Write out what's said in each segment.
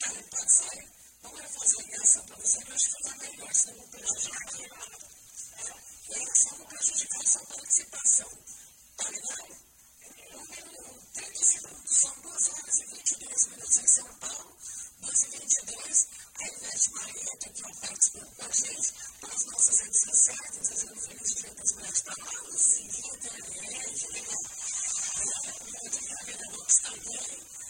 para passar, não é fazer graça para você prejudicar melhor, você não prejudica é, e aí só não prejudicar sua participação. Tá ligado? Número 30 segundos, são 2 horas e 22 minutos em São Paulo, 2 e 22, a Ivete Maria tem que participando com a gente, para as nossas redes sociais, desejando feliz dia das mulheres para lá, Lucinha, Angela, a Maria de Gabriela Box também.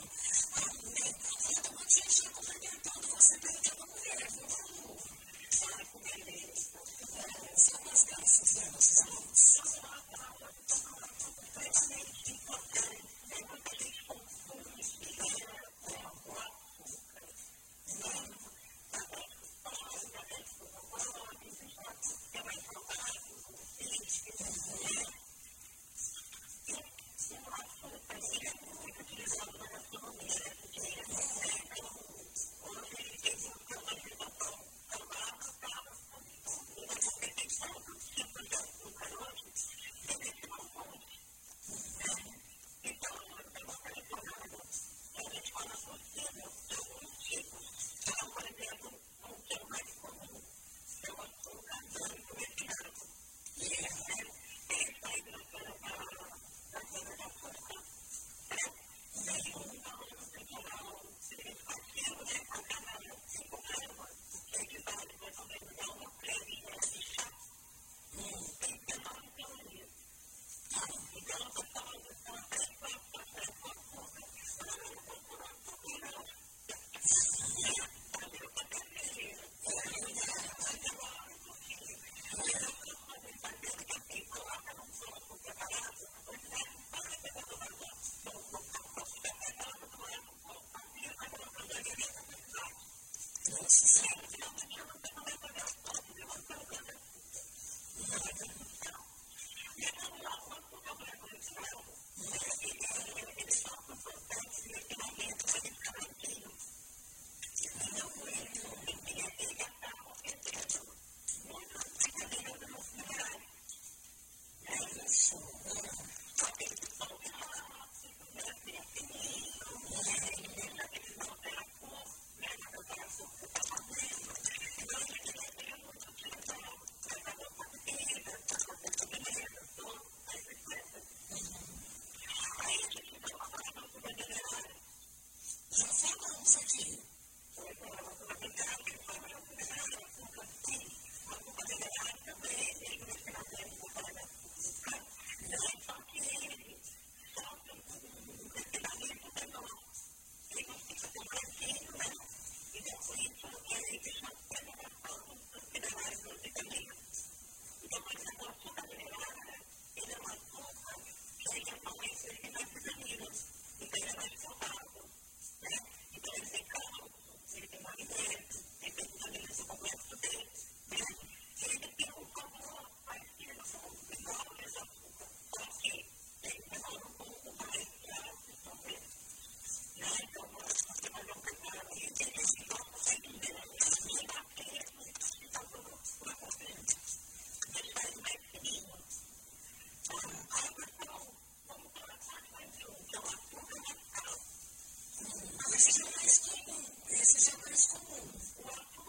relationship with his school. Relationship with his school. What